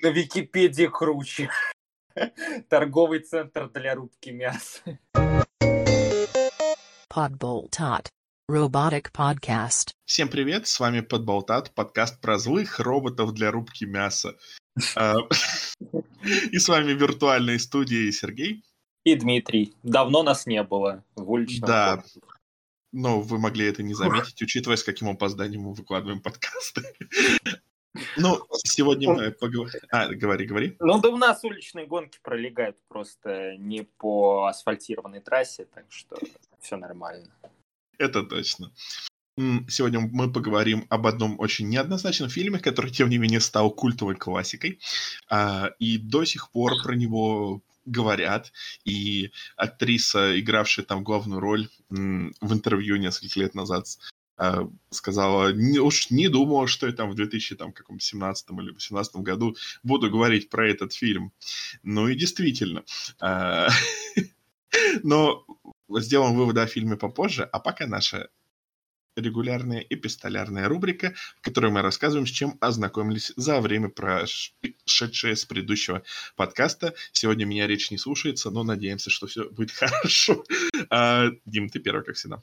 На Википедии круче. Торговый центр для рубки мяса. Podboltat. Robotic Podcast. Всем привет, с вами Подболтат, подкаст про злых роботов для рубки мяса. А, и с вами в виртуальной студии Сергей. И Дмитрий. Давно нас не было в уличном Да, но вы могли это не заметить, учитывая, с каким опозданием мы выкладываем подкасты. Ну, сегодня мы поговорим... А, говори, говори. Ну да у нас уличные гонки пролегают просто не по асфальтированной трассе, так что все нормально. Это точно. Сегодня мы поговорим об одном очень неоднозначном фильме, который, тем не менее, стал культовой классикой. А, И до сих пор про него говорят. И актриса, игравшая там главную роль в интервью несколько лет назад, сказала, «Не- уж не думала, что я там в 2017 или 2018 году буду говорить про этот фильм. Ну и действительно. а, Но сделаем выводы о фильме попозже, а пока наша регулярная эпистолярная рубрика, в которой мы рассказываем, с чем ознакомились за время, прошедшее с предыдущего подкаста. Сегодня меня речь не слушается, но надеемся, что все будет хорошо. А, Дим, ты первый, как всегда.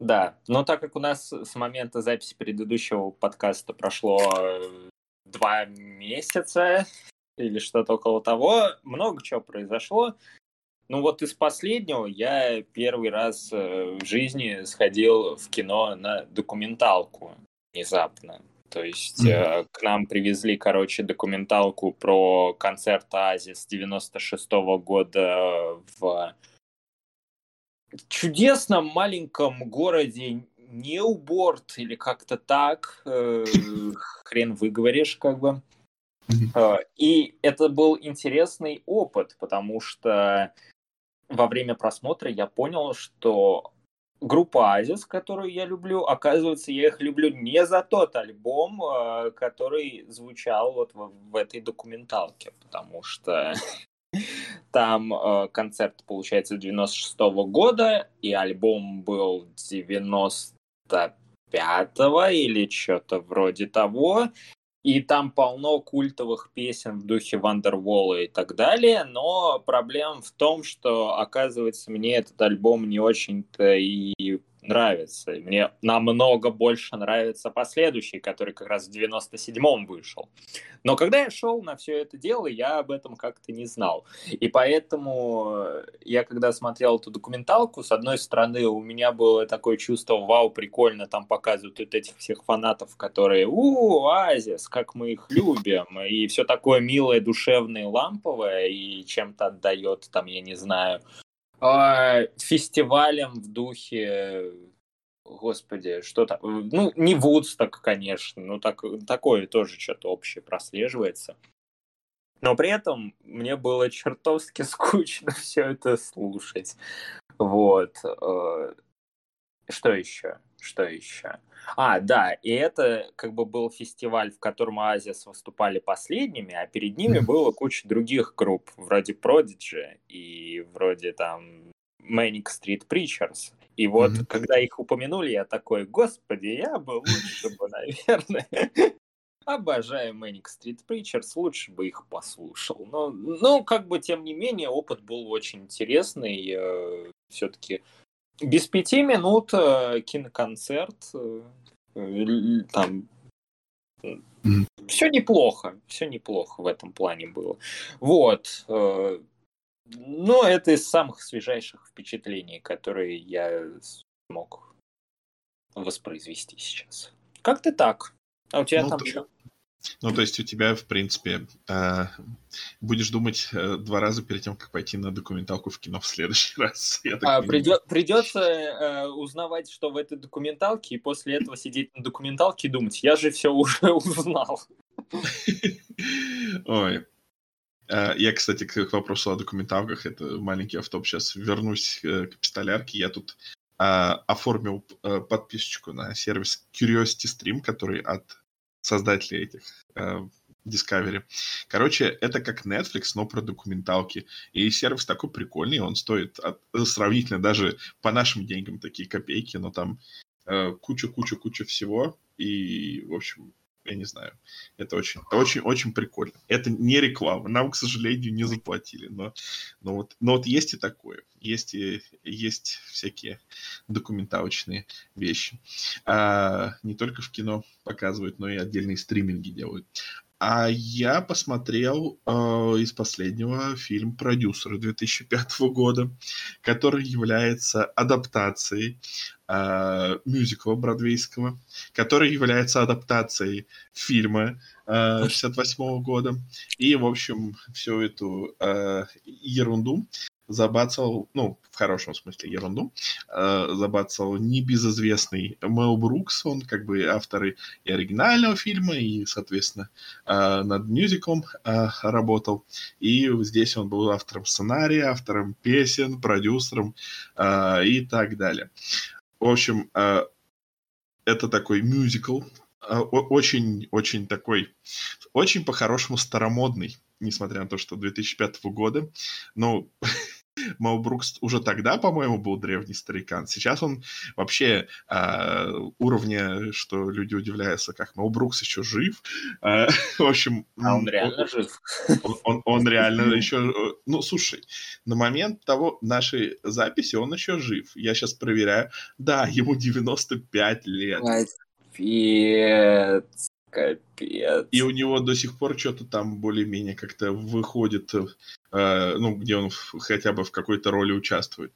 Да, но так как у нас с момента записи предыдущего подкаста прошло э, два месяца или что-то около того, много чего произошло. Ну вот из последнего я первый раз э, в жизни сходил в кино на документалку внезапно. То есть э, к нам привезли, короче, документалку про концерт Оазис 96 года в чудесном маленьком городе Неуборд или как-то так, э, хрен выговоришь, как бы. Э, И это был интересный опыт, потому что во время просмотра я понял, что группа Азис, которую я люблю, оказывается, я их люблю не за тот альбом, э, который звучал вот в, в этой документалке, потому что там э, концерт, получается, 96 года, и альбом был 95-го или что-то вроде того. И там полно культовых песен в духе Вандервола и так далее, но проблема в том, что, оказывается, мне этот альбом не очень-то и нравится. И Мне намного больше нравится последующий, который как раз в 97-м вышел. Но когда я шел на все это дело, я об этом как-то не знал. И поэтому э, я, когда смотрел эту документалку, с одной стороны, у меня было такое чувство, вау, прикольно, там показывают вот этих всех фанатов, которые, у, Азис, как мы их любим, и все такое милое, душевное, ламповое, и чем-то отдает, там, я не знаю, фестивалем в духе Господи, что там? Ну, не Вудсток, конечно, но так, такое тоже что-то общее прослеживается. Но при этом мне было чертовски скучно все это слушать. Вот. э, Что еще? Что еще? А, да, и это как бы был фестиваль, в котором Оазис выступали последними, а перед ними было куча других групп, вроде Prodigy и вроде там Manic Street Preachers. И вот, Мгм. когда их упомянули, я такой, господи, я бы лучше бы, наверное, обожаю Manic Street Preachers, лучше бы их послушал. Но, ну, как бы, тем не менее, опыт был очень интересный. Все-таки без пяти минут э, киноконцерт, э, там все неплохо, все неплохо в этом плане было. Вот. э, Но это из самых свежайших впечатлений, которые я смог воспроизвести сейчас. Как-то так. А у тебя Ну, там что? Ну, то есть у тебя, в принципе, э, будешь думать э, два раза перед тем, как пойти на документалку в кино в следующий раз. так понимаю. придется э, узнавать, что в этой документалке, и после этого сидеть на документалке и думать, я же все уже узнал. Ой. Я, кстати, к вопросу о документалках, это маленький автоп, сейчас вернусь к пистолярке. Я тут оформил подписочку на сервис Curiosity Stream, который от создателей этих э, Discovery. Короче, это как Netflix, но про документалки. И сервис такой прикольный, он стоит от- сравнительно даже по нашим деньгам такие копейки, но там э, куча-куча-куча всего. И, в общем, я не знаю. Это очень, очень, очень прикольно. Это не реклама. Нам, к сожалению, не заплатили. Но, но, вот, но вот есть и такое. Есть, и, есть всякие документалочные вещи. А, не только в кино показывают, но и отдельные стриминги делают. А я посмотрел э, из последнего фильм «Продюсеры» 2005 года, который является адаптацией э, мюзикла бродвейского, который является адаптацией фильма э, 68 года. И, в общем, всю эту э, ерунду забацал, ну, в хорошем смысле ерунду, э, забацал небезызвестный Мел Брукс, он как бы автор и оригинального фильма, и, соответственно, э, над мюзиклом э, работал. И здесь он был автором сценария, автором песен, продюсером э, и так далее. В общем, э, это такой мюзикл, очень-очень э, такой, очень по-хорошему старомодный, несмотря на то, что 2005 года. Ну, Мэл Брукс уже тогда, по-моему, был древний старикан. Сейчас он вообще э, уровня, что люди удивляются, как Мэл Брукс еще жив. Э, в общем... А он реально он, жив? Он, он, он реально еще... Ну, слушай, на момент того нашей записи он еще жив. Я сейчас проверяю. Да, ему 95 лет. Капец. Капец. И у него до сих пор что-то там более-менее как-то выходит, э, ну, где он хотя бы в какой-то роли участвует.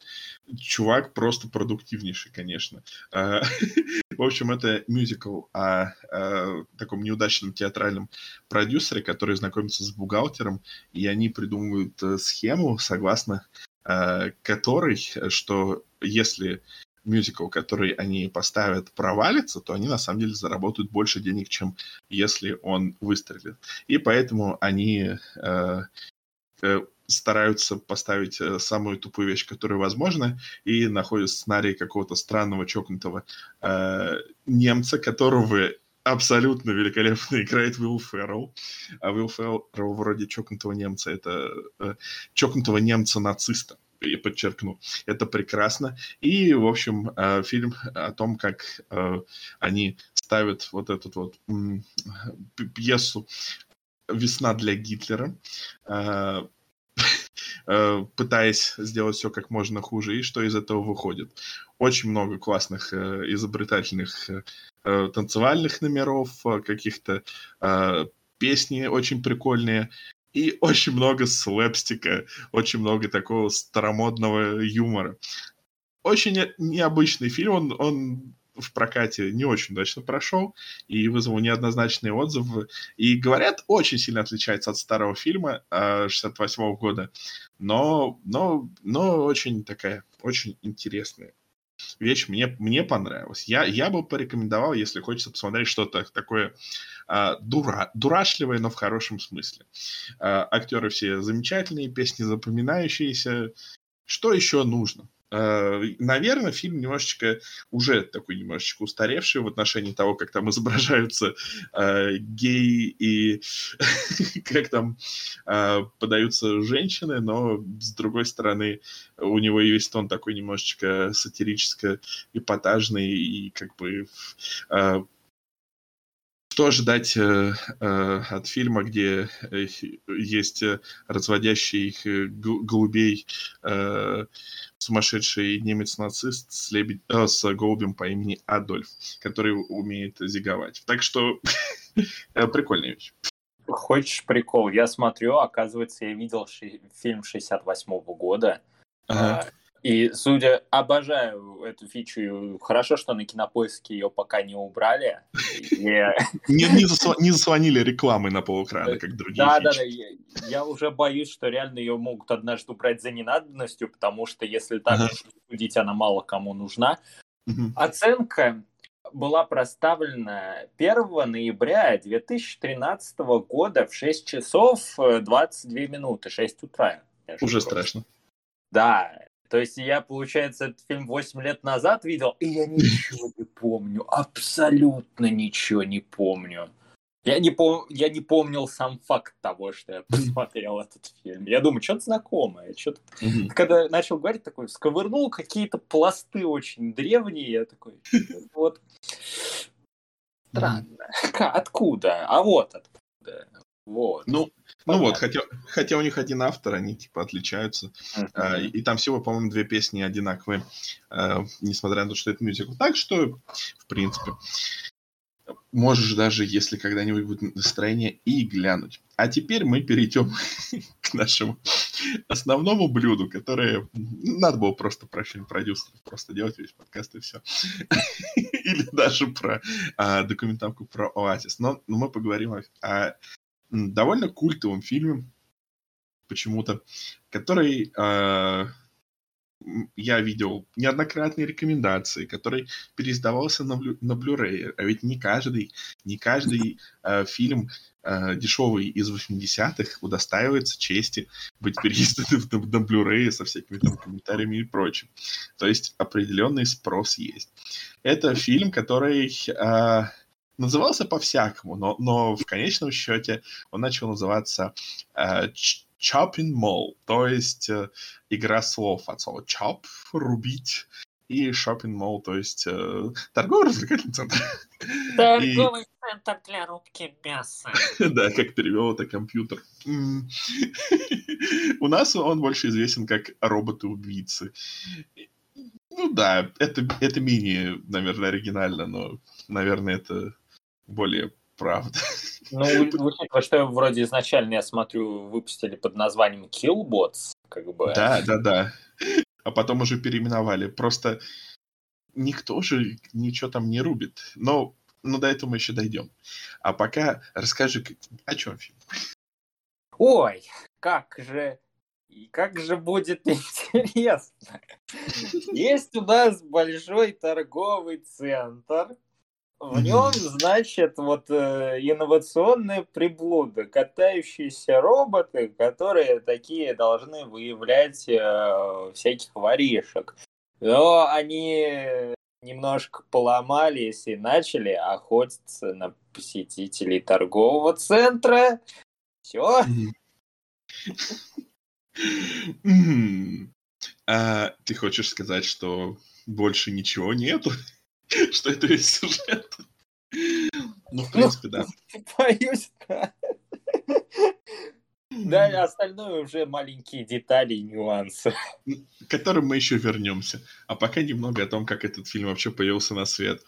Чувак просто продуктивнейший, конечно. Э, в общем, это мюзикл о, о таком неудачном театральном продюсере, который знакомится с бухгалтером, и они придумывают э, схему, согласно э, которой, что если мюзикл, который они поставят, провалится, то они на самом деле заработают больше денег, чем если он выстрелит. И поэтому они э, э, стараются поставить э, самую тупую вещь, которая возможна, и находят сценарий какого-то странного чокнутого э, немца, которого абсолютно великолепно играет Уилл Феррелл. А Уилл Феррелл вроде чокнутого немца, это э, чокнутого немца-нациста я подчеркну. Это прекрасно. И, в общем, э, фильм о том, как э, они ставят вот эту вот пьесу «Весна для Гитлера», э, пытаясь сделать все как можно хуже, и что из этого выходит. Очень много классных, изобретательных танцевальных номеров, каких-то песни очень прикольные. И очень много слэпстика, очень много такого старомодного юмора. Очень необычный фильм, он, он в прокате не очень удачно прошел и вызвал неоднозначные отзывы. И, говорят, очень сильно отличается от старого фильма 68 -го года, но, но, но очень такая, очень интересная вещь мне, мне понравилась. Я, я бы порекомендовал, если хочется посмотреть что-то такое а, дура, дурашливое, но в хорошем смысле. А, актеры все замечательные, песни запоминающиеся. Что еще нужно? Э, наверное, фильм немножечко уже такой немножечко устаревший в отношении того, как там изображаются э, геи и как там э, подаются женщины, но с другой стороны у него весь тон такой немножечко сатирическо-эпатажный и как бы э, что ожидать э, э, от фильма, где э, есть э, разводящий э, голубей сумасшедший немец-нацист с, лебедь... э, с голубем по имени Адольф, который умеет зиговать. Так что прикольная вещь. Хочешь прикол? Я смотрю, оказывается, я видел ши- фильм 68 -го года. Ага. И, судя, обожаю эту фичу. Хорошо, что на кинопоиске ее пока не убрали. Не заслонили рекламы на полэкрана, как другие Да, да, да. Я уже боюсь, что реально ее могут однажды убрать за ненадобностью, потому что если так судить, она мало кому нужна. Оценка была проставлена 1 ноября 2013 года в 6 часов 22 минуты, 6 утра. Уже страшно. Да, то есть я, получается, этот фильм 8 лет назад видел, и я ничего не помню, абсолютно ничего не помню. Я не, пом... я не помнил сам факт того, что я посмотрел этот фильм. Я думаю, что-то знакомое. Что-то... Mm-hmm. Когда начал говорить, такой, сковырнул какие-то пласты очень древние, я такой, вот. Странно. Откуда? А вот откуда. Вот. Ну, ну вот, хотя, хотя у них один автор, они типа отличаются. Uh-huh. А, и, и там всего, по-моему, две песни одинаковые, а, несмотря на то, что это мюзикл. Так что, в принципе, можешь даже, если когда-нибудь будет настроение, и глянуть. А теперь мы перейдем к нашему основному блюду, которое надо было просто про фильм продюсеров просто делать весь подкаст и все. Или даже про а, документалку про Оазис. Но, но мы поговорим о, о довольно культовом фильме почему-то, который э, я видел неоднократные рекомендации, который переиздавался на, на Blu-ray. А ведь не каждый, не каждый э, фильм э, дешевый из 80-х удостаивается чести быть переизданным на, на Blu-ray со всякими там комментариями и прочим. То есть определенный спрос есть. Это фильм, который... Э, назывался по-всякому, но, но в конечном счете он начал называться э, Chopping Mall, то есть э, игра слов от слова chop, рубить, и shopping mall, то есть э, торгово-развлекательный центр. Торговый и... центр для рубки мяса. да, как перевел это компьютер. У нас он больше известен как роботы-убийцы. Ну да, это, это менее, наверное, оригинально, но, наверное, это более правда. Ну, учитывая, что вроде изначально, я смотрю, выпустили под названием Killbots, как бы. Да, да, да. А потом уже переименовали. Просто никто же ничего там не рубит. Но, но до этого мы еще дойдем. А пока расскажи, о чем фильм. Ой, как же и как же будет интересно. Есть у нас большой торговый центр, в нем, значит, вот э, инновационные приблуды, катающиеся роботы, которые такие должны выявлять э, всяких воришек. Но они немножко поломались и начали охотиться на посетителей торгового центра. Все. А, ты хочешь сказать, что больше ничего нету? что это весь сюжет. Ну, в принципе, да. Боюсь, да. Да, остальное уже маленькие детали и нюансы. К которым мы еще вернемся. А пока немного о том, как этот фильм вообще появился на свет.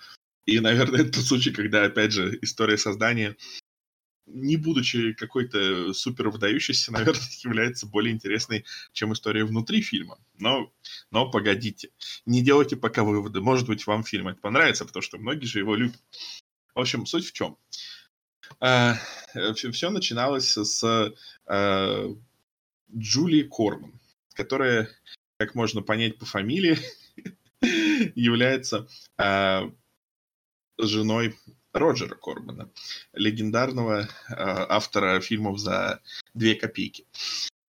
И, наверное, это тот случай, когда, опять же, история создания не будучи какой-то супер выдающейся, наверное, является более интересной, чем история внутри фильма. Но, но погодите, не делайте пока выводы. Может быть, вам фильм это понравится, потому что многие же его любят. В общем, суть в чем? А, все начиналось с а, Джулии Корман, которая, как можно понять по фамилии, является а, женой Роджера Корбана, легендарного э, автора фильмов за две копейки.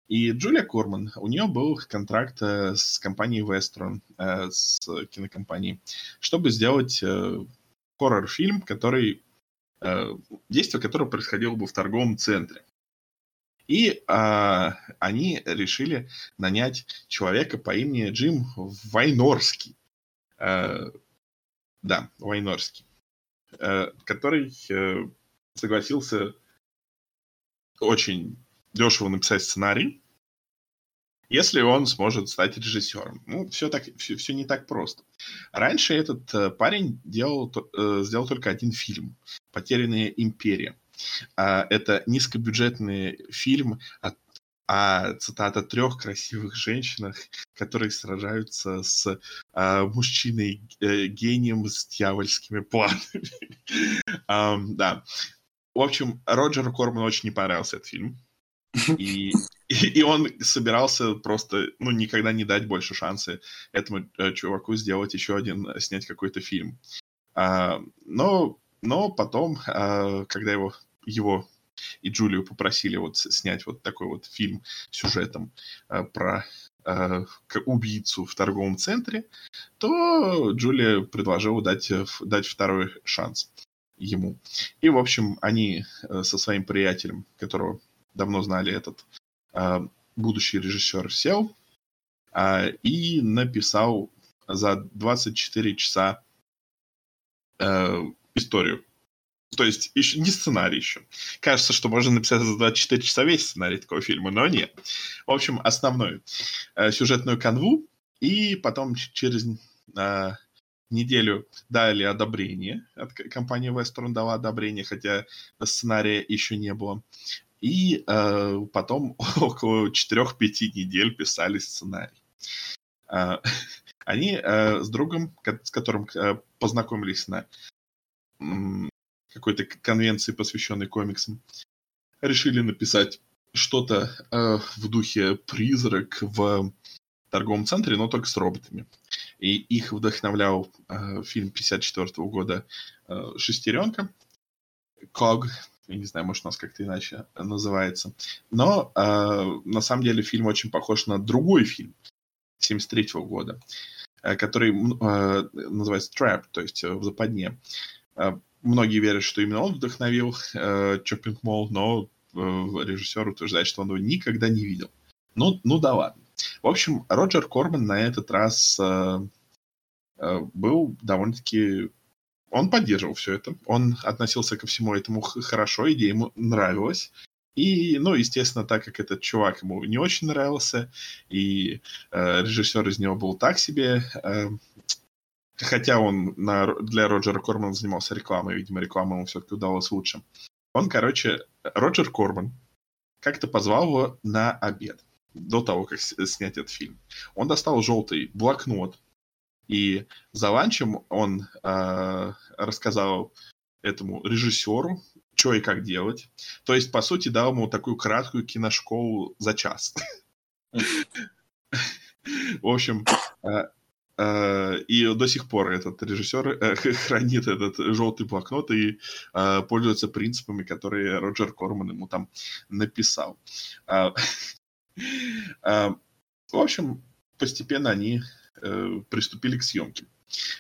И Джулия Корман, у нее был контракт э, с компанией Вестрон, э, с кинокомпанией, чтобы сделать э, хоррор-фильм, который, э, действие которого происходило бы в торговом центре. И э, они решили нанять человека по имени Джим Вайнорский. Э, да, Вайнорский. Э, который э, согласился очень дешево написать сценарий, если он сможет стать режиссером. Ну, все, так, все, все не так просто. Раньше этот э, парень делал, сделал только один фильм «Потерянная империя». А, это низкобюджетный фильм от а цитата трех красивых женщинах, которые сражаются с а, мужчиной э, гением с дьявольскими планами. um, да. В общем, Роджеру Корману очень не понравился этот фильм. И, и, и он собирался просто, ну, никогда не дать больше шансы этому э, чуваку сделать еще один, э, снять какой-то фильм. А, но, но потом, а, когда его, его и Джулию попросили вот снять вот такой вот фильм сюжетом э, про э, убийцу в торговом центре, то Джулия предложила дать, э, дать второй шанс ему. И, в общем, они э, со своим приятелем, которого давно знали этот э, будущий режиссер, сел э, и написал за 24 часа э, историю То есть еще не сценарий еще. Кажется, что можно написать за 24 часа весь сценарий такого фильма, но нет. В общем, основную э, сюжетную канву, и потом через э, неделю дали одобрение. От компании Western дала одобрение, хотя сценария еще не было. И э, потом около 4-5 недель писали сценарий. Э, они э, с другом, с которым э, познакомились на какой-то конвенции, посвященной комиксам, решили написать что-то э, в духе призрак в торговом центре, но только с роботами. И их вдохновлял э, фильм 54 года э, «Шестеренка», «Ког», я не знаю, может, у нас как-то иначе называется. Но э, на самом деле фильм очень похож на другой фильм 73 года, э, который э, называется «Trap», то есть «В западне». Э, многие верят, что именно он вдохновил э, Чоппинг Молл, но э, режиссер утверждает, что он его никогда не видел. Ну, ну да ладно. В общем, Роджер Корбан на этот раз э, э, был довольно-таки... Он поддерживал все это. Он относился ко всему этому хорошо, идея ему нравилась. И, ну, естественно, так как этот чувак ему не очень нравился, и э, режиссер из него был так себе, э, хотя он на, для Роджера Кормана занимался рекламой, видимо, реклама ему все-таки удалась лучше. Он, короче, Роджер Корман как-то позвал его на обед до того, как снять этот фильм. Он достал желтый блокнот, и за ланчем он э, рассказал этому режиссеру, что и как делать. То есть, по сути, дал ему такую краткую киношколу за час. В общем, э, и до сих пор этот режиссер э, хранит этот желтый блокнот и пользуется принципами, которые Роджер Корман ему там написал. В общем, постепенно они приступили к съемке.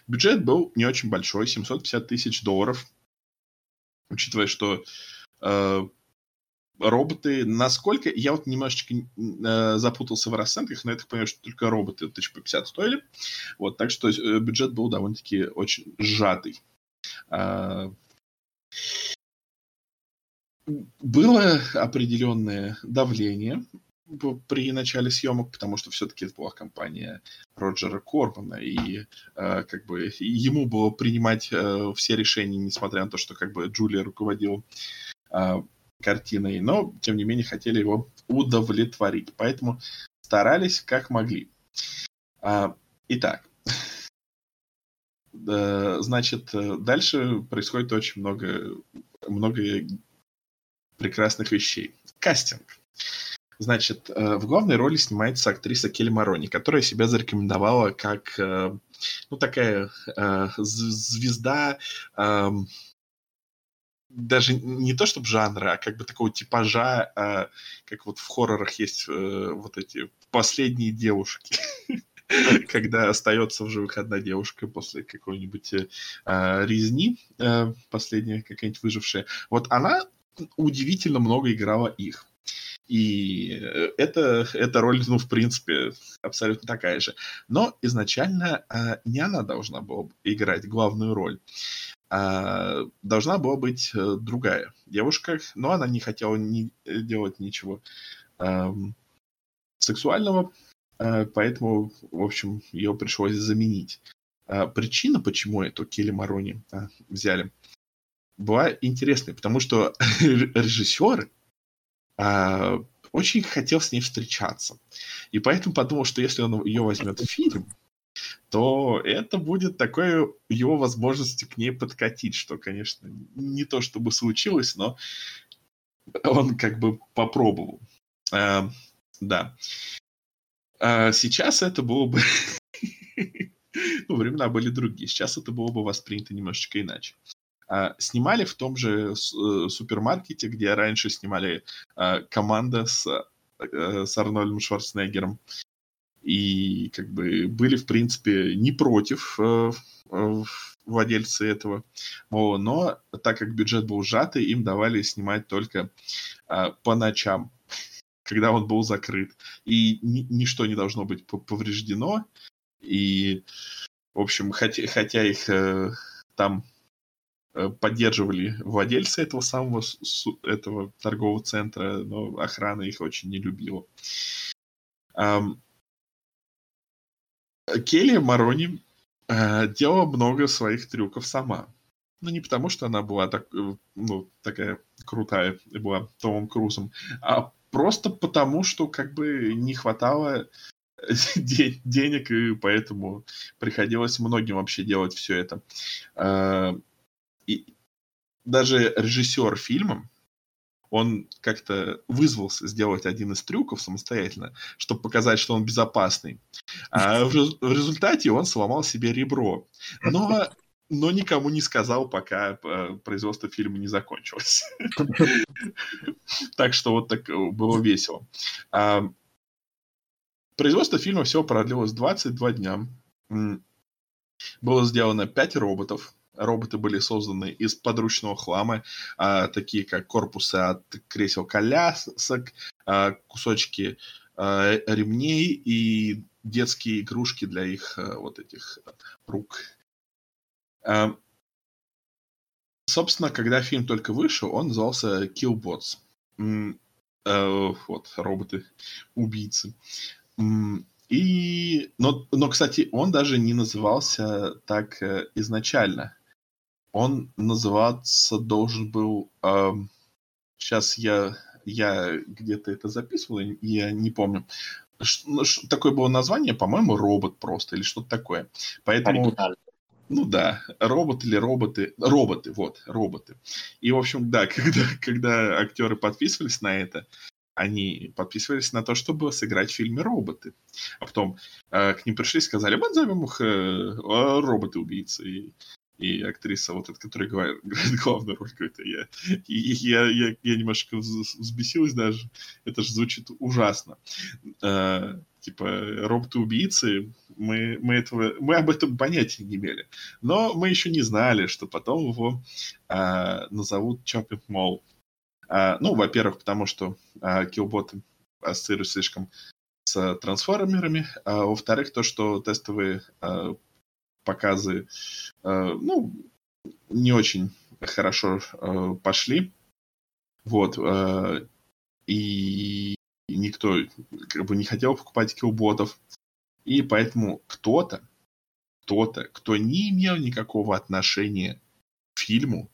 Бюджет был не очень большой, 750 тысяч долларов, учитывая, что роботы, насколько... Я вот немножечко э, запутался в расценках, но я так понимаю, что только роботы 1050 стоили. Вот, так что э, бюджет был довольно-таки очень сжатый. Э, было определенное давление при начале съемок, потому что все-таки это была компания Роджера Корбана, и э, как бы ему было принимать э, все решения, несмотря на то, что как бы Джулия руководил э, картиной, но, тем не менее, хотели его удовлетворить. Поэтому старались как могли. А, итак, значит, дальше происходит очень много, много прекрасных вещей. Кастинг. Значит, в главной роли снимается актриса Келли Марони, которая себя зарекомендовала как, ну, такая звезда даже не то чтобы жанра, а как бы такого типажа, а, как вот в хоррорах есть а, вот эти последние девушки. Когда остается в живых одна девушка после какой-нибудь а, резни, а, последняя какая-нибудь выжившая. Вот она удивительно много играла их. И это, эта роль, ну, в принципе, абсолютно такая же. Но изначально э, не она должна была играть главную роль а должна была быть э, другая девушка, но она не хотела ни, делать ничего а, сексуального, а, поэтому, в общем, ее пришлось заменить. А, причина, почему эту Келли Марони а, взяли, была интересной, потому что режиссер а, очень хотел с ней встречаться. И поэтому подумал, что если он ее возьмет в фильм, то это будет такой его возможностью к ней подкатить, что, конечно, не то чтобы случилось, но он как бы попробовал. А, да. А сейчас это было бы... ну, времена были другие. Сейчас это было бы воспринято немножечко иначе. А, снимали в том же э, супермаркете, где раньше снимали а, команда с, а, с Арнольдом Шварценеггером и как бы были, в принципе, не против э, э, владельцы этого но так как бюджет был сжатый, им давали снимать только э, по ночам, когда он был закрыт. И ни, ничто не должно быть повреждено. И, в общем, хотя, хотя их там поддерживали владельцы этого самого этого торгового центра, но охрана их очень не любила. Келли Марони э, делала много своих трюков сама. Ну, не потому, что она была так, э, ну, такая крутая и была Томом Крузом, а просто потому, что как бы не хватало денег, и поэтому приходилось многим вообще делать все это. А, и даже режиссер фильма, он как-то вызвался сделать один из трюков самостоятельно, чтобы показать, что он безопасный. А в, в результате он сломал себе ребро. Но но никому не сказал, пока э, производство фильма не закончилось. Так что вот так э, было весело. А, производство фильма всего продлилось 22 дня. Было сделано 5 роботов. Роботы были созданы из подручного хлама, а, такие как корпусы от кресел колясок, а, кусочки ремней и детские игрушки для их э, вот этих рук Эм, собственно, когда фильм только вышел, он назывался Killbots. Э, вот, роботы-убийцы. И, но, но, кстати, он даже не назывался так э, изначально. Он называться должен был... Э, сейчас я, я где-то это записывал, я не помню. Ш, ну, ш, такое было название, по-моему, робот просто или что-то такое. Поэтому... Оригинально. Ну да, робот или роботы. Роботы, вот, роботы. И, в общем, да, когда, когда актеры подписывались на это, они подписывались на то, чтобы сыграть в фильме «Роботы». А потом э, к ним пришли и сказали, мы назовем их э, «Роботы-убийцы». И, и актриса, вот эта, которая играет главную роль, говорит, я, я, я, я немножко взбесилась даже. Это же звучит ужасно. Э, типа роботы-убийцы, мы, мы, этого, мы об этом понятия не имели. Но мы еще не знали, что потом его а, назовут Chopping Mall. А, ну, во-первых, потому что а, киллботы ассоциируют слишком с трансформерами, а во-вторых, то, что тестовые а, показы, а, ну, не очень хорошо а, пошли. Вот. А, и никто как бы не хотел покупать киллботов. И поэтому кто-то, кто-то, кто не имел никакого отношения к фильму,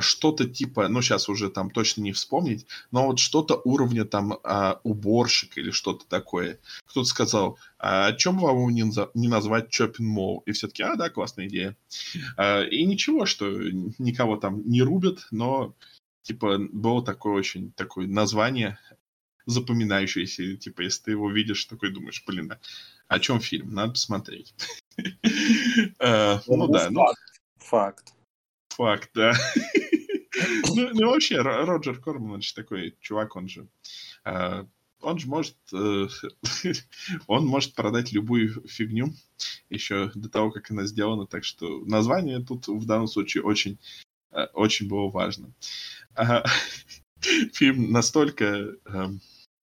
что-то типа, ну сейчас уже там точно не вспомнить, но вот что-то уровня там а, уборщик или что-то такое. Кто-то сказал, а о чем вам не, не назвать Chopin Mall? И все-таки, а да, классная идея. А, и ничего, что никого там не рубят, но типа было такое очень такое название запоминающееся. Типа, если ты его видишь, такой думаешь, блин, о чем фильм? Надо посмотреть. Э, ну, ну да. Ну факт. Факт, да. Ну, ну, вообще, Роджер Корман, он же такой чувак, он же... Э, он же может... Э, он может продать любую фигню еще до того, как она сделана. Так что название тут в данном случае очень, очень было важно. Фильм настолько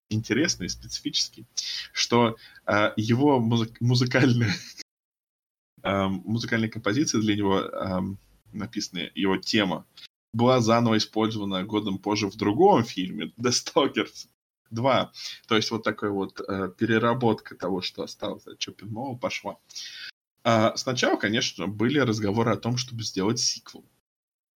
интересный, специфический, что э, его музы- музыкальная, э, музыкальная композиция для него э, написанная, его тема, была заново использована годом позже в другом фильме The Stalkers 2. То есть вот такая вот э, переработка того, что осталось от Чоппинмова, пошла. А сначала, конечно, были разговоры о том, чтобы сделать сиквел.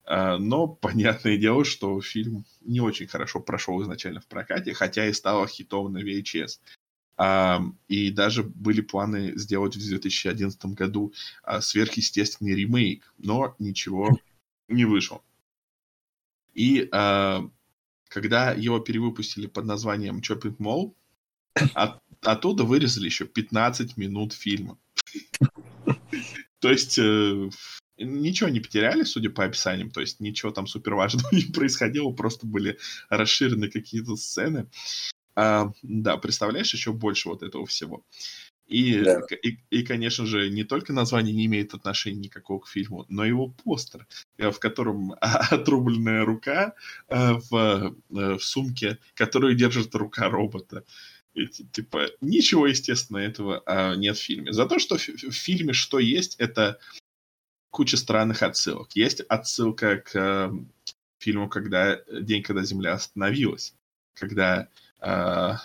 А, но понятное дело, что фильм не очень хорошо прошел изначально в прокате, хотя и стал хитом на VHS. И даже были планы сделать в 2011 году а, сверхъестественный ремейк, но ничего не вышло. И когда его перевыпустили под названием Chopping Mall, от, оттуда вырезали еще 15 минут фильма. То есть э, ничего не потеряли, судя по описаниям, то есть ничего там супер важного не происходило, просто были расширены какие-то сцены. А, да, представляешь, еще больше вот этого всего. И, да. и, и, конечно же, не только название не имеет отношения никакого к фильму, но и его постер, э, в котором отрубленная рука э, в, э, в сумке, которую держит рука робота. И, типа, ничего, естественно, этого а, нет в фильме. За то, что в, фильме что есть, это куча странных отсылок. Есть отсылка к фильму когда «День, когда Земля остановилась», когда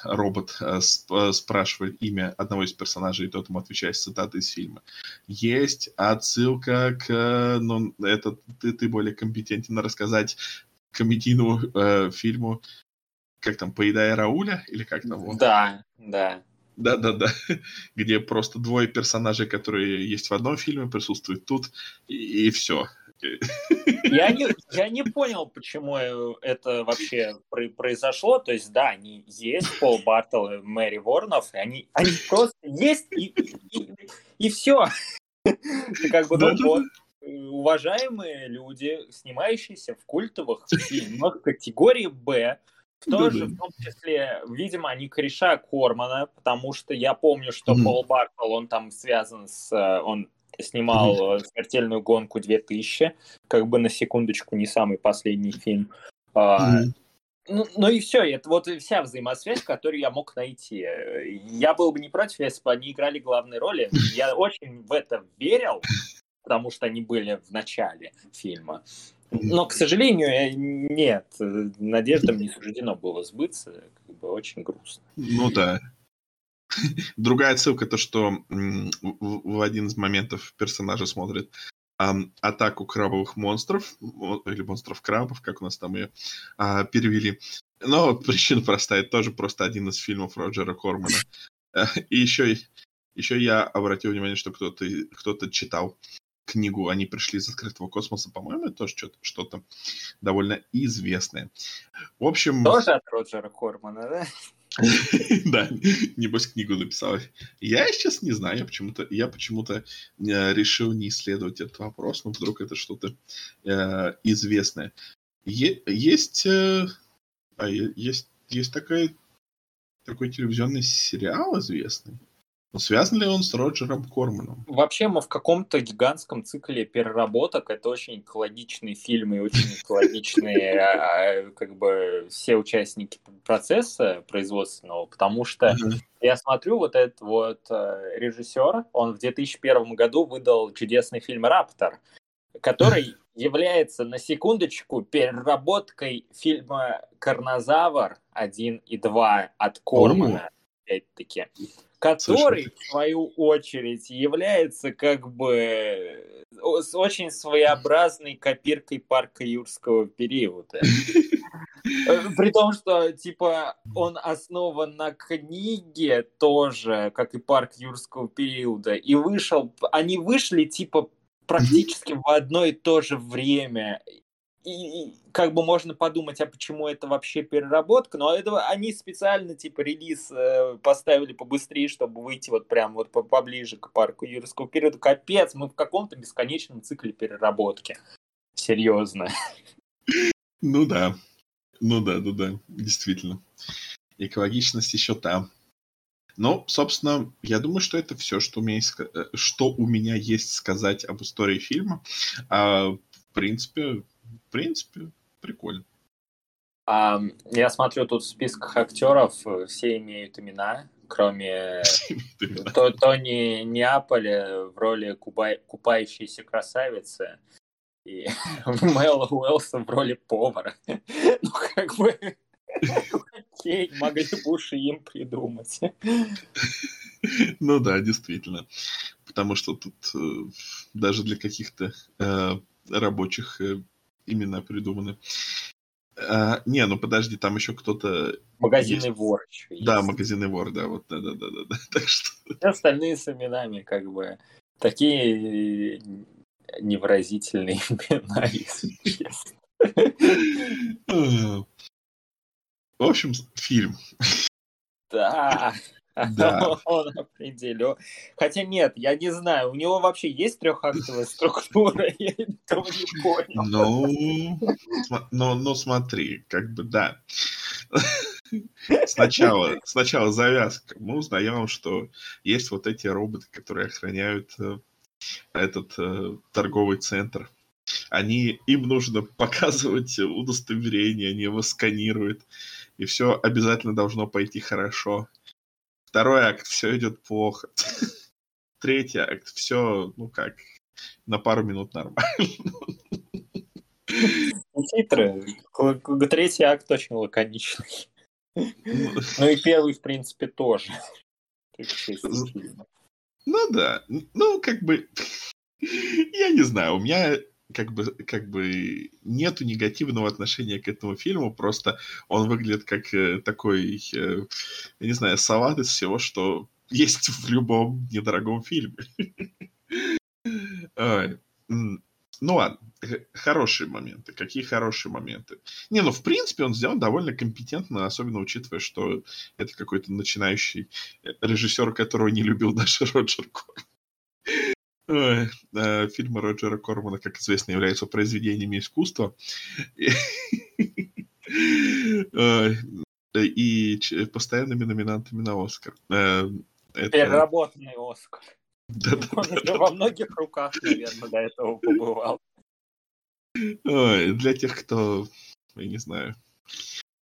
робот э, сп- спрашивает имя одного из персонажей, и тот ему отвечает цитаты из фильма. Есть отсылка к... Ну, это ты, ты более компетентен рассказать комедийному э, фильму как там, «Поедая Рауля» или как там? вот? Да, да. Да-да-да, где просто двое персонажей, которые есть в одном фильме, присутствуют тут, и, и все. Я не, я не понял, почему это вообще про- произошло. То есть, да, они есть, Пол Бартл и Мэри Ворнов, и они, они просто есть, и, и, и все. Как бы, ну вот, уважаемые люди, снимающиеся в культовых фильмах категории «Б», тоже, Да-да. в том числе, видимо, они кореша Кормана, потому что я помню, что Мгм. Пол Бартл, он там связан с... э, Он снимал э, «Смертельную гонку 2000», как бы на секундочку не самый последний фильм. Мгм. ну, ну и все, это вот вся взаимосвязь, которую я мог найти. Я был бы не против, если бы они играли главные роли. Я очень в это верил, потому что они были в начале фильма. Но, к сожалению, э, нет, э, надеждам не суждено было сбыться, как бы очень грустно. Ну да. Другая отсылка, то, что в, один из моментов персонажи смотрят атаку крабовых монстров, мо- или монстров-крабов, как у нас там ее а, перевели. Но причина простая, это тоже просто один из фильмов Роджера Кормана. Э, И еще, еще я обратил внимание, что кто-то кто читал книгу «Они пришли из открытого космоса», по-моему, это тоже что-то, что-то довольно известное. В общем... Тоже от Роджера Кормана, да? Да, небось книгу написал. Я сейчас не знаю, почему-то, я почему-то э, решил не исследовать этот вопрос, но вдруг это что-то э, известное. Есть, э, а, есть, есть такой, такой телевизионный сериал известный. Связан ли он с Роджером Корманом? Вообще мы в каком-то гигантском цикле переработок. Это очень экологичный фильм и очень экологичные а, как бы все участники процесса производственного, потому что я смотрю вот этот вот э, режиссер, он в 2001 году выдал чудесный фильм «Раптор», который является, на секундочку, переработкой фильма «Карнозавр 1 и 2» от Кормана, опять-таки, который, в свою очередь, является как бы с очень своеобразной копиркой парка юрского периода. Э, При том, что, типа, он основан на книге тоже, как и парк юрского периода, и вышел, они вышли, типа, практически в одно и то же время. И, как бы можно подумать, а почему это вообще переработка, но это они специально, типа, релиз э, поставили побыстрее, чтобы выйти вот прям вот по- поближе к парку юрского периода. Капец, мы в каком-то бесконечном цикле переработки. Серьезно. Ну да. Ну да, ну да, действительно. Экологичность еще там. Ну, собственно, я думаю, что это все, что у меня есть, э, что у меня есть сказать об истории фильма. А, в принципе, в принципе, прикольно. А, я смотрю тут в списках актеров, э, все имеют имена, кроме. То- Тони Неаполя в роли купа- купающейся красавицы и Мэла Уэлса в роли повара. Ну, как бы, окей, могли бы уж им придумать. Ну да, действительно. Потому что тут э, даже для каких-то э, рабочих имена придуманы. А, не, ну подожди, там еще кто-то... Магазинный вор еще есть. Да, магазинный вор, да, вот, да, да, да, да, да. Так что Все остальные с именами, как бы, такие невыразительные имена, если честно. э, В общем, фильм. Да. Да. Он определен. Хотя нет, я не знаю, у него вообще есть трехактовая структура, я этого не понял. Ну, ну, ну смотри, как бы да. Сначала, сначала завязка. Мы узнаем, что есть вот эти роботы, которые охраняют э, этот э, торговый центр. Они, им нужно показывать удостоверение, они его сканируют, и все обязательно должно пойти хорошо. Второй акт, все идет плохо. Третий акт, все, ну как, на пару минут нормально. Хитрый. Третий акт очень лаконичный. Ну и первый, в принципе, тоже. Ну да, ну как бы, я не знаю, у меня как бы, как бы нету негативного отношения к этому фильму, просто он выглядит как э, такой, э, я не знаю, салат из всего, что есть в любом недорогом фильме. Ну ладно, хорошие моменты. Какие хорошие моменты? Не, ну в принципе он сделан довольно компетентно, особенно учитывая, что это какой-то начинающий э, режиссер, которого не любил даже Роджер Корман. Э, фильмы Роджера Кормана, как известно, являются произведениями искусства. И постоянными номинантами на Оскар. Э. Переработанный Оскар. Он во многих руках, наверное, до этого побывал. Для тех, кто, я не знаю,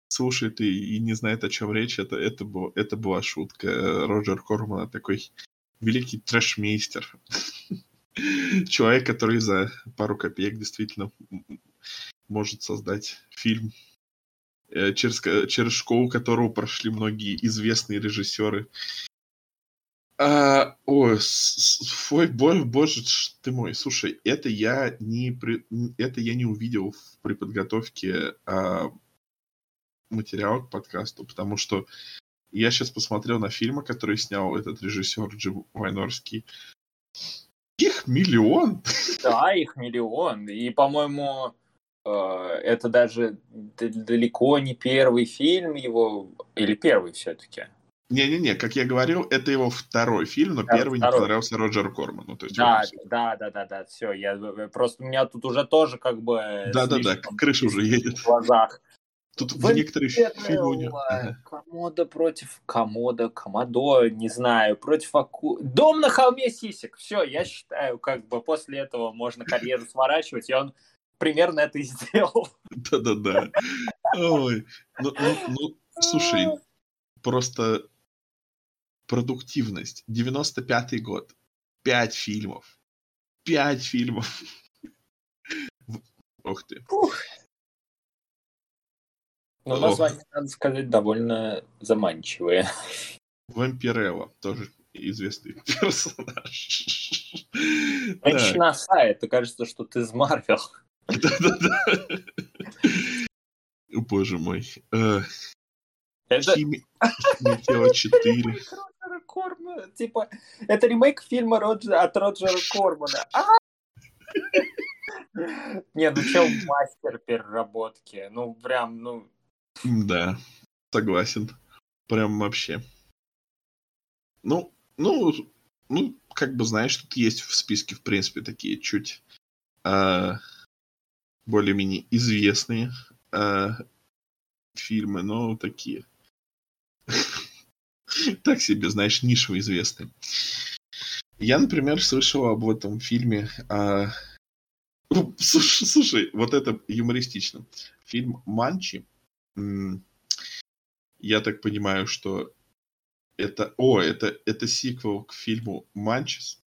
слушает и, и не знает, о чем речь, это, это, был, это была шутка. Роджер Корман такой великий трэшмейстер. Человек, который за пару копеек действительно может создать фильм, э, через, через школу которого прошли многие известные режиссеры. А, ой, ой, боже, ты мой, слушай, это я не это я не увидел при подготовке а, материала к подкасту, потому что я сейчас посмотрел на фильмы, которые снял этот режиссер Джим Вайнорский. Их миллион. Да, их миллион. И, по-моему, э, это даже далеко не первый фильм его, или первый все-таки. Не-не-не, как я говорил, это его второй фильм, но да, первый второй. не понравился Роджеру Корману. То есть да, да, да, да, да, все. Я просто у меня тут уже тоже как бы. Да, да, да, крыша уже едет. В глазах. Тут в некоторые фильмы... Комода против комода, комодо, не знаю, против аку... Дом на холме сисек. Все, я считаю, как бы после этого можно карьеру сворачивать, и он примерно это и сделал. Да-да-да. Ой, ну, ну, ну, слушай, просто продуктивность. 95-й год. Пять фильмов. Пять фильмов. Ух ты. Ух. Ну, название, надо сказать, довольно заманчивое. Вампирелла, тоже известный персонаж. Начина сайт, кажется, что ты из Марвел. Да-да-да. Боже мой. Э, это... Химия 4. Типа, это ремейк фильма от Роджера Кормана. А! Не, ну чел мастер переработки. Ну, прям, ну, да, согласен. Прям вообще. Ну, ну, ну, как бы знаешь, тут есть в списке, в принципе, такие чуть э, более-менее известные э, фильмы, но такие. Так себе, знаешь, нишево известные. Я, например, слышал об этом фильме. А... Слушай, слушай, вот это юмористично. Фильм Манчи я так понимаю, что это... О, это, это сиквел к фильму «Манчес»,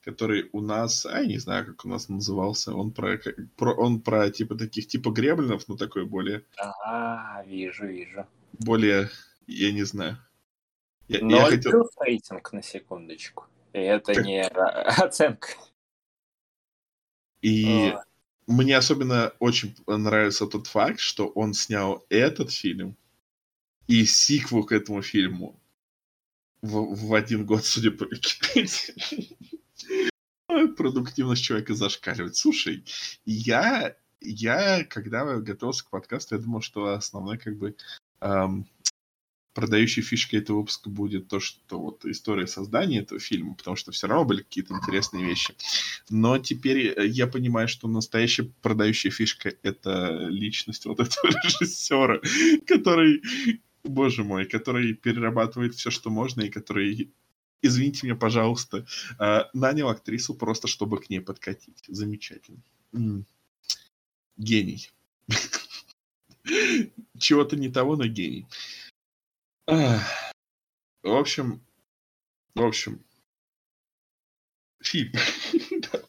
который у нас, а я не знаю, как у нас назывался, он про, про он про типа таких типа греблинов, но такой более... А, вижу, вижу. Более, я не знаю. Я, но я хотел... рейтинг на секундочку. И это как... не оценка. И а мне особенно очень нравится тот факт, что он снял этот фильм и сиквел к этому фильму в, в один год, судя по Википедии. Продуктивность человека зашкаливает. Слушай, я, я, когда готовился к подкасту, я думал, что основной как бы эм, продающей фишкой этого выпуска будет то, что вот история создания этого фильма, потому что все равно были какие-то интересные вещи. Но теперь э, я понимаю, что настоящая продающая фишка — это личность вот этого режиссера, который, боже мой, который перерабатывает все, что можно, и который извините меня, пожалуйста, э, нанял актрису просто, чтобы к ней подкатить. Замечательно. Гений. Чего-то не того, но гений. В общем, в общем, фильм.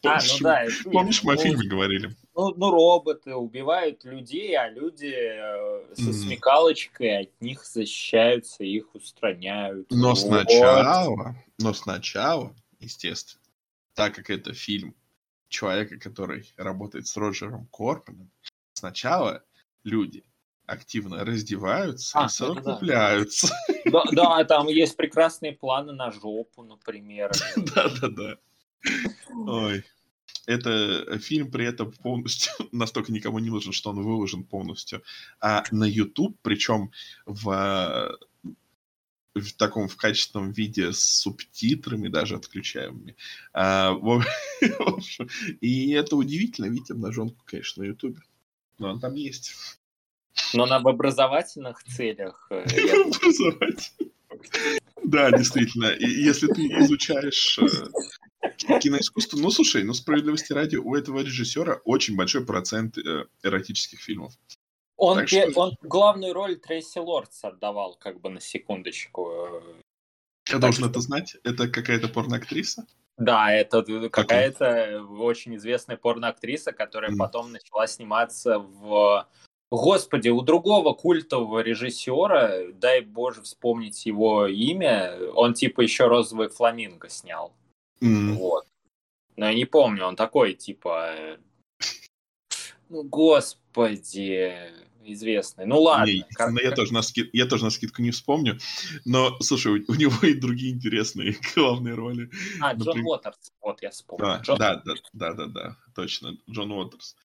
А, ну да. Помнишь, мы о Ну, фильме говорили? Ну, ну, роботы убивают людей, а люди э, со смекалочкой от них защищаются, их устраняют. Но Вот. сначала, но сначала, естественно, так как это фильм человека, который работает с Роджером Корманом, сначала люди активно раздеваются А, и ну да. совокупляются. Да, да, там есть прекрасные планы на жопу, например. Да-да-да. Ой. Это фильм при этом полностью настолько никому не нужен, что он выложен полностью. А на YouTube, причем в, э, в таком в качественном виде с субтитрами даже отключаемыми. А, в общем, и это удивительно видеть обнаженку, конечно, на YouTube. Но он там есть. Но на в образовательных целях э. Да, действительно. И если ты изучаешь э, киноискусство, ну слушай, ну справедливости ради, у этого режиссера очень большой процент э, эротических фильмов. Он, что- он главную роль Трейси Лордс отдавал, как бы на секундочку. Я должен это знать. Это какая-то порноактриса? Да, это какая-то очень известная порноактриса, которая Мгм. потом начала сниматься в... Господи, у другого культового режиссера, дай боже вспомнить его имя, он типа еще «Розовый фламинго» снял. М, Вот. Но я не помню, он такой, типа... Ну, господи, известный. Ну ладно. не, как- я, тоже на ски- я тоже на скидку не вспомню. Но, слушай, у, у него и другие интересные главные роли. А, Джон например- Уотерс, вот я вспомнил. Да, Джон- да, да, да, да, да, точно, Джон Уотерс.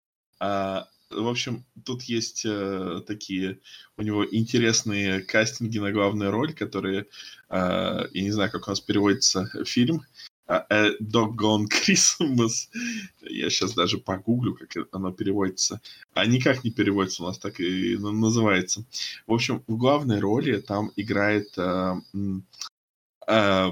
А, в общем, тут есть э, такие у него интересные кастинги на главную роль, которые, э, я не знаю, как у нас переводится фильм, а, A Doggone Christmas. Я сейчас даже погуглю, как оно переводится. А никак не переводится, у нас так и на- называется. В общем, в главной роли там играет э, э,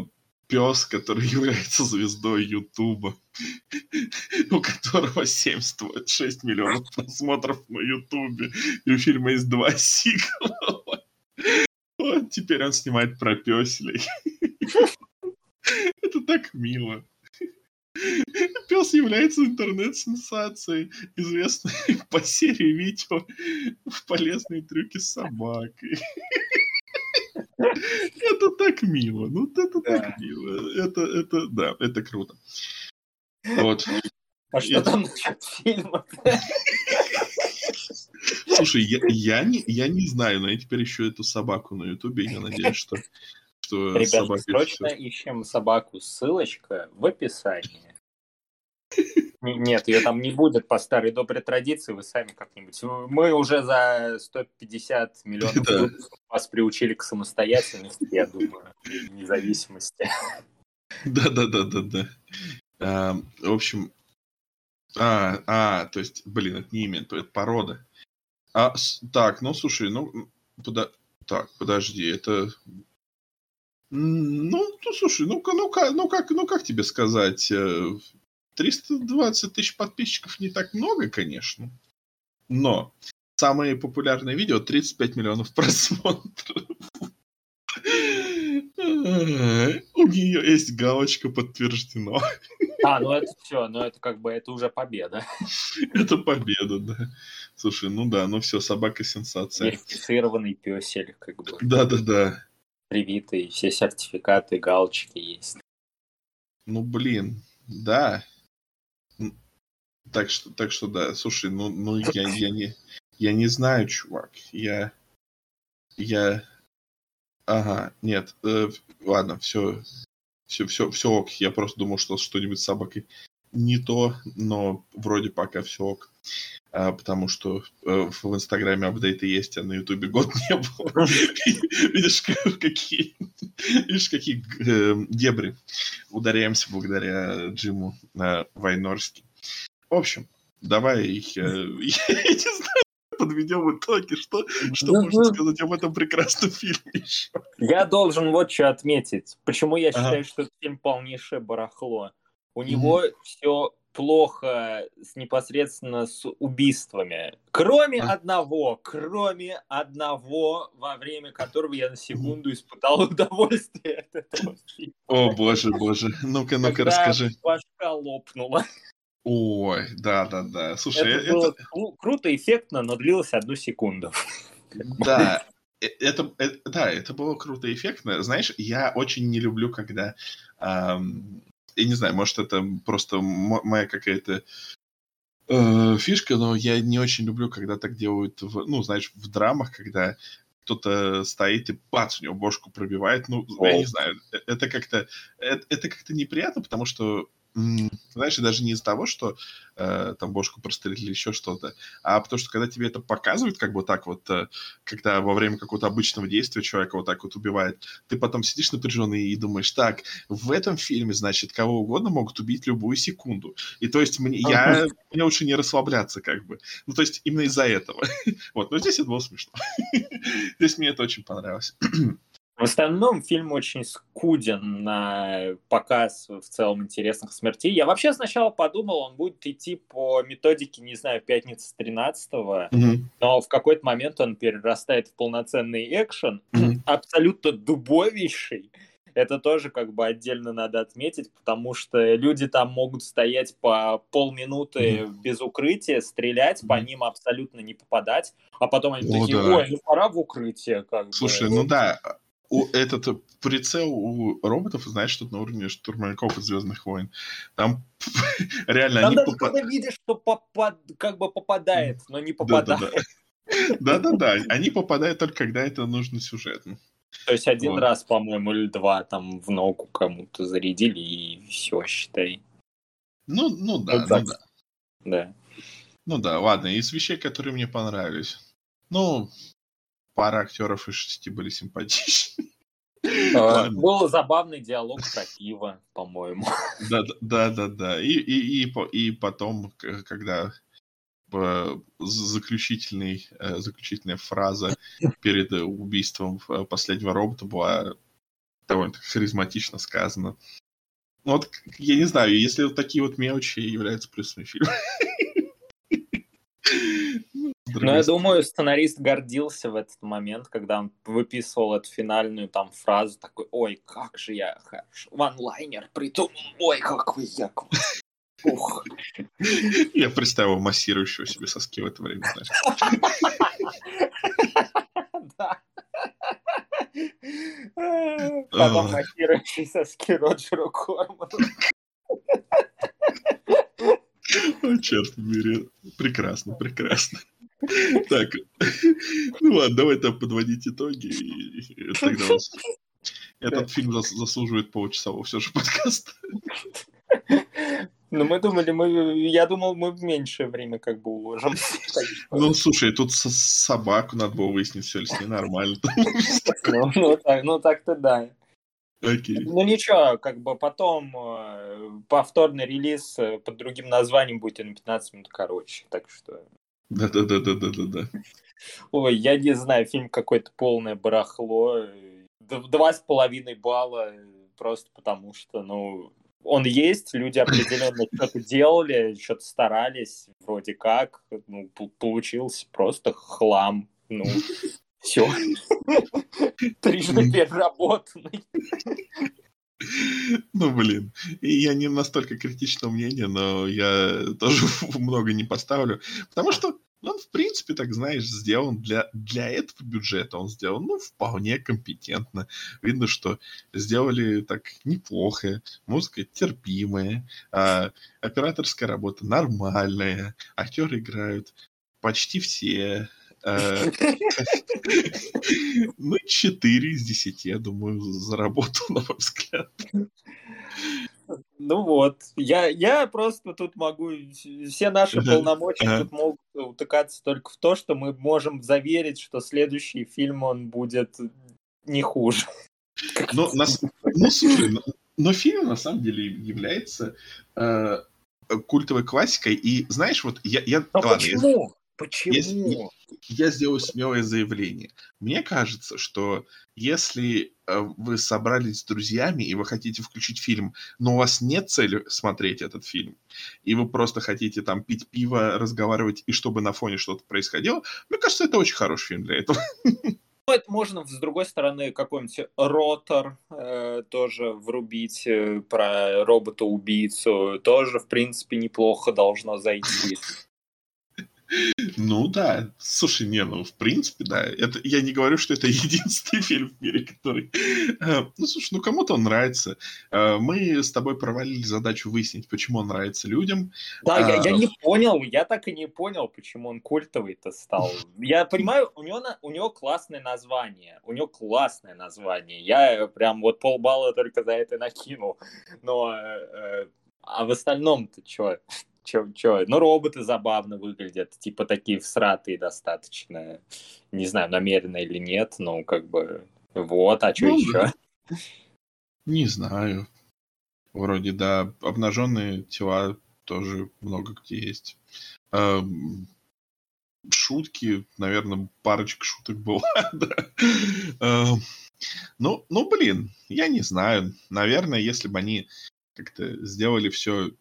пес, который является звездой Ютуба, у которого 76 миллионов просмотров на Ютубе, и у фильма есть два сиквела. Вот теперь он снимает про песелей. Это так мило. Пес является интернет-сенсацией, известной по серии видео в полезные трюки с собакой. Это так мило. Ну, это Да. так мило. Это, это, да, это круто. Вот. А что Я- там насчет фильма? Слушай, я, я, не, я не знаю, но я теперь ищу эту собаку на Ютубе, я надеюсь, что, что Ребята, срочно ищем собаку. Ссылочка в описании. Нет, ее там не будет по старой доброй традиции, вы сами как-нибудь. Мы уже за 150 миллионов Да. вас приучили к самостоятельности, я думаю, и независимости. Да-да-да-да-да. А, в общем, а, а, то есть, блин, это не имя, то это порода. А, с- так, ну, слушай, ну, пода- так, подожди, это... Ну, ну, слушай, ну-ка, ну-ка, ну как, ну как тебе сказать, э, 320 тысяч подписчиков не так много, конечно, но самое популярное видео 35 миллионов просмотров. У нее есть галочка подтверждено. А, ну это все, ну это как бы, это уже победа. Это победа, да. Слушай, ну да, ну все, собака сенсация. Верифицированный песель, как бы, Да-да-да. привитый, все сертификаты, галочки есть. Ну блин, да. Так что, так что да, слушай, ну, ну я, я не, я не знаю, чувак. Я, я, ага, нет, э, ладно, все, все, все, все ок. Я просто думал, что что-нибудь с собакой не то, но вроде пока все ок. А, потому что э, в Инстаграме апдейты есть, а на Ютубе год не было. Видишь, как- какие, видишь, какие э, дебри ударяемся благодаря Джиму э, Вайнорски. В общем, давай, э, я не знаю, подведем итоги, что, что можно сказать об этом прекрасном фильме еще. Я должен вот что отметить. Почему я Ага. считаю, что этот фильм полнейшее барахло. У него все плохо с непосредственно с убийствами. Кроме а? одного, кроме одного, во время которого я на секунду испытал удовольствие от этого фильма. О, боже, боже. Ну-ка, ну-ка, расскажи. башка лопнула. Ой, да-да-да. Слушай, это, это было кру- круто, эффектно, но длилось одну секунду. Да, э, это, это, да, это было круто, эффектно. Знаешь, я очень не люблю, когда эм, я не знаю, может, это просто моя какая-то э, фишка, но я не очень люблю, когда так делают, в, ну, знаешь, в драмах, когда кто-то стоит и бац, у него бошку пробивает. Ну, О. я не знаю, э, это как-то это, это как-то неприятно, потому что знаешь, даже не из-за того, что э, там бошку прострелили или еще что-то, а потому что когда тебе это показывают, как бы так вот, э, когда во время какого-то обычного действия человека вот так вот убивает, ты потом сидишь напряженный и думаешь, так, в этом фильме, значит, кого угодно могут убить любую секунду. И то есть мне, я, мне лучше не расслабляться, как бы. Ну, то есть именно из-за этого. вот, но здесь это было смешно. здесь мне это очень понравилось. В остальном фильм очень скуден на показ в целом интересных смертей. Я вообще сначала подумал, он будет идти по методике, не знаю, пятницы 13 mm-hmm. но в какой-то момент он перерастает в полноценный экшен, mm-hmm. абсолютно дубовейший. Это тоже как бы отдельно надо отметить, потому что люди там могут стоять по полминуты mm-hmm. без укрытия, стрелять, mm-hmm. по ним абсолютно не попадать, а потом они О, такие, да. ой, ну пора в укрытие. Как Слушай, бы. ну да, у, этот прицел у роботов, знаешь, что на уровне штурмовиков из Звездных войн. Там реально Там они даже попад... когда видишь, что попад... как бы попадает, но не попадает. Да-да-да, они попадают только когда это нужно сюжетно. То есть один вот. раз, по-моему, или два там в ногу кому-то зарядили, и все, считай. Ну, ну да, вот ну да. Да. Ну да, ладно, из вещей, которые мне понравились. Ну, пара актеров из шести были симпатичны. А, был забавный диалог про пиво, по-моему. Да, да, да, да. И, и, и, и потом, когда заключительный, э, заключительная фраза перед убийством э, последнего робота была довольно харизматично сказана. Ну вот, я не знаю, если вот такие вот мелочи являются плюсами фильма. Ну, я думаю, сценарист гордился в этот момент, когда он выписывал эту финальную там фразу, такой, ой, как же я хорошо, ванлайнер придумал, ой, какой я Ух. Я представил массирующего себе соски в это время. Да. Потом массирующий соски Роджеру Корману. О, черт побери. Прекрасно, прекрасно. Так, ну ладно, давай там подводить итоги. И тогда. Этот фильм заслуживает получасового все же подкаста. Ну, мы думали, мы, я думал, мы в меньшее время как бы уложим. Ну, слушай, тут собаку надо было выяснить, все ли с ней нормально. Ну, ну, ну так-то да. Окей. Ну ничего, как бы потом э, повторный релиз э, под другим названием будет на 15 минут короче, так что... Да-да-да-да-да-да. Ой, я не знаю, фильм какое-то полное барахло. Два с половиной балла просто потому что, ну, он есть, люди определенно что-то делали, что-то старались, вроде как, ну, получился просто хлам. Ну, все. Трижды переработанный. Ну, блин. И я не настолько критичного мнения, но я тоже много не поставлю. Потому что он, в принципе, так знаешь, сделан для, для этого бюджета. Он сделан, ну, вполне компетентно. Видно, что сделали так неплохо. Музыка терпимая. А, операторская работа нормальная. Актеры играют почти все. Э, ну, 4 из 10, я думаю, заработал, на мой взгляд. Ну вот, я, я просто тут могу, все наши полномочия тут могут утыкаться только в то, что мы можем заверить, что следующий фильм, он будет не хуже. Но, нас, ну, слушай, но, но фильм на самом деле является э, культовой классикой, и знаешь, вот я... я но ладно, почему? Почему? Если, я сделаю смелое заявление. Мне кажется, что если э, вы собрались с друзьями, и вы хотите включить фильм, но у вас нет цели смотреть этот фильм, и вы просто хотите там пить пиво, разговаривать, и чтобы на фоне что-то происходило, мне кажется, это очень хороший фильм для этого. Ну, это можно, с другой стороны, какой-нибудь ротор э, тоже врубить э, про робота-убийцу. Тоже, в принципе, неплохо должно зайти. Ну да, слушай, не, ну в принципе, да. Это, я не говорю, что это единственный фильм в мире, который... Э, ну, слушай, ну кому-то он нравится. Э, мы с тобой провалили задачу выяснить, почему он нравится людям. Да, я, я не понял, я так и не понял, почему он культовый-то стал. Я понимаю, у него, у него классное название, у него классное название. Я прям вот полбалла только за это накинул. Но... Э, а в остальном-то что? Чё, чё? Ну, роботы забавно выглядят, типа такие всратые достаточно. Не знаю, намеренно или нет, но как бы вот, а что ну, еще? Не знаю. Вроде, да, обнаженные тела тоже много где есть. Эм, шутки, наверное, парочка шуток была, да. Эм, ну, ну, блин, я не знаю. Наверное, если бы они как-то сделали все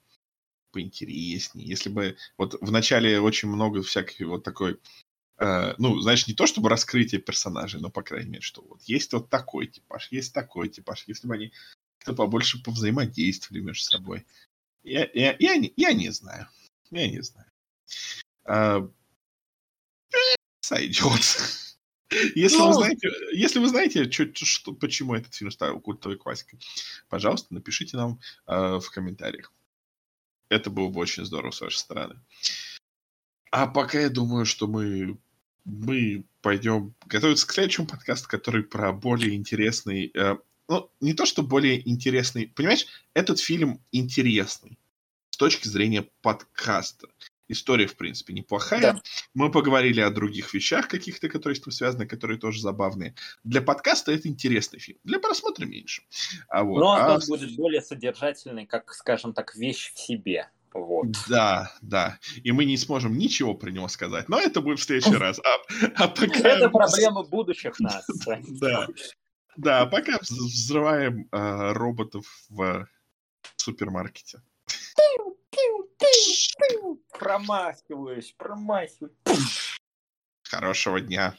поинтереснее. Если бы вот в начале очень много всяких вот такой, э, ну, знаешь, не то чтобы раскрытие персонажей, но, по крайней мере, что вот есть вот такой типаж, есть такой типаж. Если бы они как-то побольше повзаимодействовали между собой. Я, я, я, не, я не знаю. Я не знаю. А, сойдет. Если, ну... вы знаете, если вы знаете, что, что, почему этот фильм стал культовой классикой, пожалуйста, напишите нам э, в комментариях. Это было бы очень здорово с вашей стороны. А пока я думаю, что мы, мы пойдем готовиться к следующему подкасту, который про более интересный... Э, ну, не то, что более интересный... Понимаешь, этот фильм интересный с точки зрения подкаста. История, в принципе, неплохая. Да. Мы поговорили о других вещах каких-то, которые с этим связаны, которые тоже забавные. Для подкаста это интересный фильм. Для просмотра меньше. А вот, Но а... он будет более содержательный, как, скажем так, вещь в себе. Вот. Да, да. И мы не сможем ничего про него сказать. Но это будет в следующий раз. А, а пока... Это проблема будущих нас. Да. Да, пока взрываем э, роботов в супермаркете. Промахиваюсь, промахиваюсь. Хорошего дня.